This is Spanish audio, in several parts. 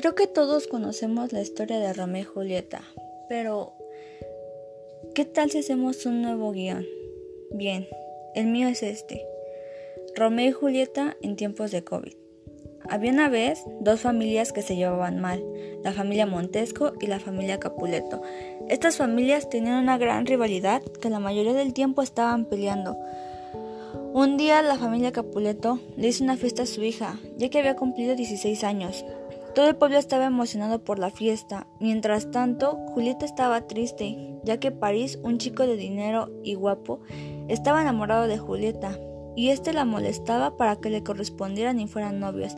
Creo que todos conocemos la historia de Romeo y Julieta, pero ¿qué tal si hacemos un nuevo guion? Bien, el mío es este. Romeo y Julieta en tiempos de COVID. Había una vez dos familias que se llevaban mal, la familia Montesco y la familia Capuleto. Estas familias tenían una gran rivalidad que la mayoría del tiempo estaban peleando. Un día la familia Capuleto le hizo una fiesta a su hija, ya que había cumplido 16 años. Todo el pueblo estaba emocionado por la fiesta. Mientras tanto, Julieta estaba triste, ya que París, un chico de dinero y guapo, estaba enamorado de Julieta, y éste la molestaba para que le correspondieran y fueran novios.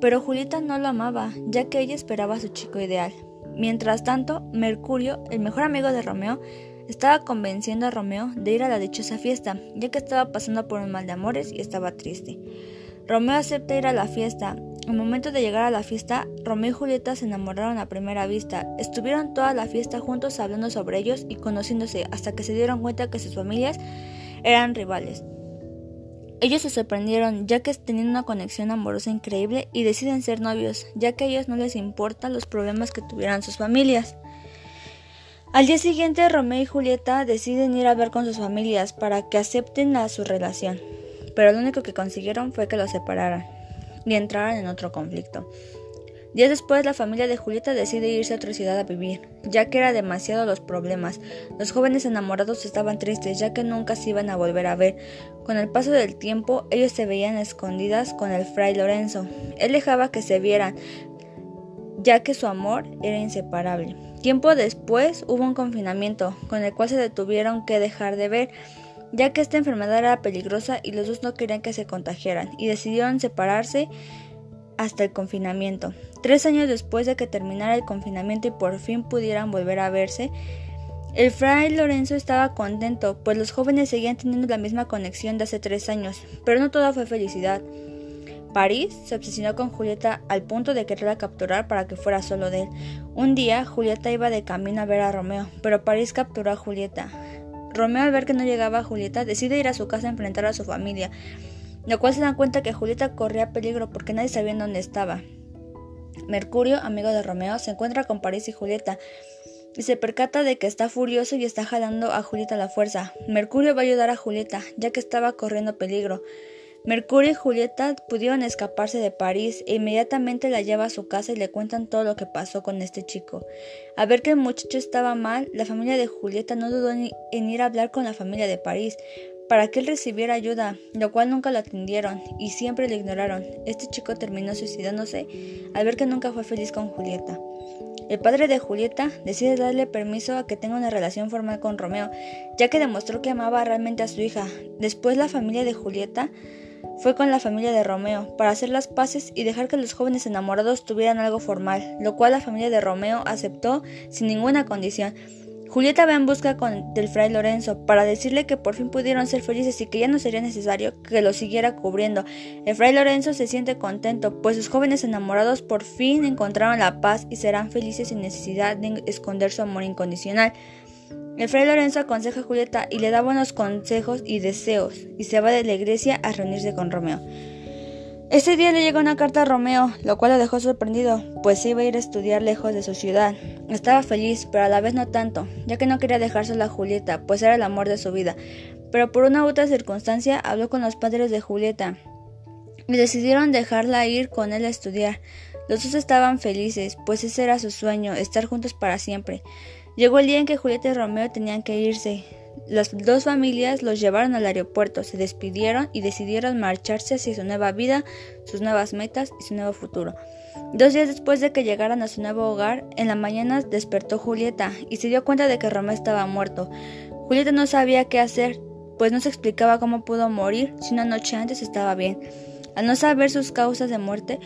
Pero Julieta no lo amaba, ya que ella esperaba a su chico ideal. Mientras tanto, Mercurio, el mejor amigo de Romeo, estaba convenciendo a Romeo de ir a la dichosa fiesta, ya que estaba pasando por un mal de amores y estaba triste. Romeo acepta ir a la fiesta al momento de llegar a la fiesta, Romeo y Julieta se enamoraron a primera vista. Estuvieron toda la fiesta juntos hablando sobre ellos y conociéndose hasta que se dieron cuenta que sus familias eran rivales. Ellos se sorprendieron ya que tenían una conexión amorosa increíble y deciden ser novios, ya que a ellos no les importan los problemas que tuvieran sus familias. Al día siguiente, Romeo y Julieta deciden ir a ver con sus familias para que acepten a su relación, pero lo único que consiguieron fue que los separaran y entraran en otro conflicto. Días después, la familia de Julieta decide irse a otra ciudad a vivir, ya que era demasiado los problemas. Los jóvenes enamorados estaban tristes, ya que nunca se iban a volver a ver. Con el paso del tiempo, ellos se veían escondidas con el fray Lorenzo. Él dejaba que se vieran, ya que su amor era inseparable. Tiempo después hubo un confinamiento, con el cual se detuvieron que dejar de ver ya que esta enfermedad era peligrosa y los dos no querían que se contagiaran, y decidieron separarse hasta el confinamiento. Tres años después de que terminara el confinamiento y por fin pudieran volver a verse, el fray Lorenzo estaba contento, pues los jóvenes seguían teniendo la misma conexión de hace tres años, pero no toda fue felicidad. París se obsesionó con Julieta al punto de quererla capturar para que fuera solo de él. Un día, Julieta iba de camino a ver a Romeo, pero París capturó a Julieta. Romeo al ver que no llegaba Julieta decide ir a su casa a enfrentar a su familia, lo cual se dan cuenta que Julieta corría peligro porque nadie sabía dónde estaba. Mercurio, amigo de Romeo, se encuentra con París y Julieta y se percata de que está furioso y está jalando a Julieta a la fuerza. Mercurio va a ayudar a Julieta, ya que estaba corriendo peligro. Mercurio y Julieta pudieron escaparse de París e inmediatamente la lleva a su casa y le cuentan todo lo que pasó con este chico. A ver que el muchacho estaba mal, la familia de Julieta no dudó en ir a hablar con la familia de París para que él recibiera ayuda, lo cual nunca lo atendieron y siempre lo ignoraron. Este chico terminó suicidándose al ver que nunca fue feliz con Julieta. El padre de Julieta decide darle permiso a que tenga una relación formal con Romeo, ya que demostró que amaba realmente a su hija. Después la familia de Julieta fue con la familia de Romeo para hacer las paces y dejar que los jóvenes enamorados tuvieran algo formal, lo cual la familia de Romeo aceptó sin ninguna condición. Julieta va en busca con, del fray Lorenzo para decirle que por fin pudieron ser felices y que ya no sería necesario que lo siguiera cubriendo. El fray Lorenzo se siente contento, pues sus jóvenes enamorados por fin encontraron la paz y serán felices sin necesidad de esconder su amor incondicional. El fray Lorenzo aconseja a Julieta y le da buenos consejos y deseos, y se va de la iglesia a reunirse con Romeo. Ese día le llega una carta a Romeo, lo cual lo dejó sorprendido, pues iba a ir a estudiar lejos de su ciudad. Estaba feliz, pero a la vez no tanto, ya que no quería dejársela a Julieta, pues era el amor de su vida. Pero por una u otra circunstancia habló con los padres de Julieta y decidieron dejarla ir con él a estudiar. Los dos estaban felices, pues ese era su sueño, estar juntos para siempre. Llegó el día en que Julieta y Romeo tenían que irse. Las dos familias los llevaron al aeropuerto, se despidieron y decidieron marcharse hacia su nueva vida, sus nuevas metas y su nuevo futuro. Dos días después de que llegaran a su nuevo hogar, en la mañana despertó Julieta y se dio cuenta de que Romeo estaba muerto. Julieta no sabía qué hacer, pues no se explicaba cómo pudo morir si una noche antes estaba bien. Al no saber sus causas de muerte,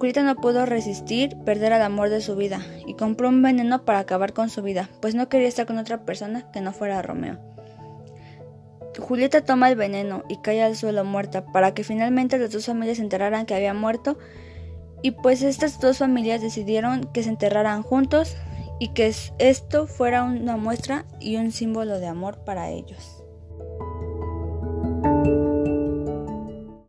Julieta no pudo resistir perder al amor de su vida y compró un veneno para acabar con su vida, pues no quería estar con otra persona que no fuera Romeo. Julieta toma el veneno y cae al suelo muerta para que finalmente las dos familias se enteraran que había muerto y pues estas dos familias decidieron que se enterraran juntos y que esto fuera una muestra y un símbolo de amor para ellos.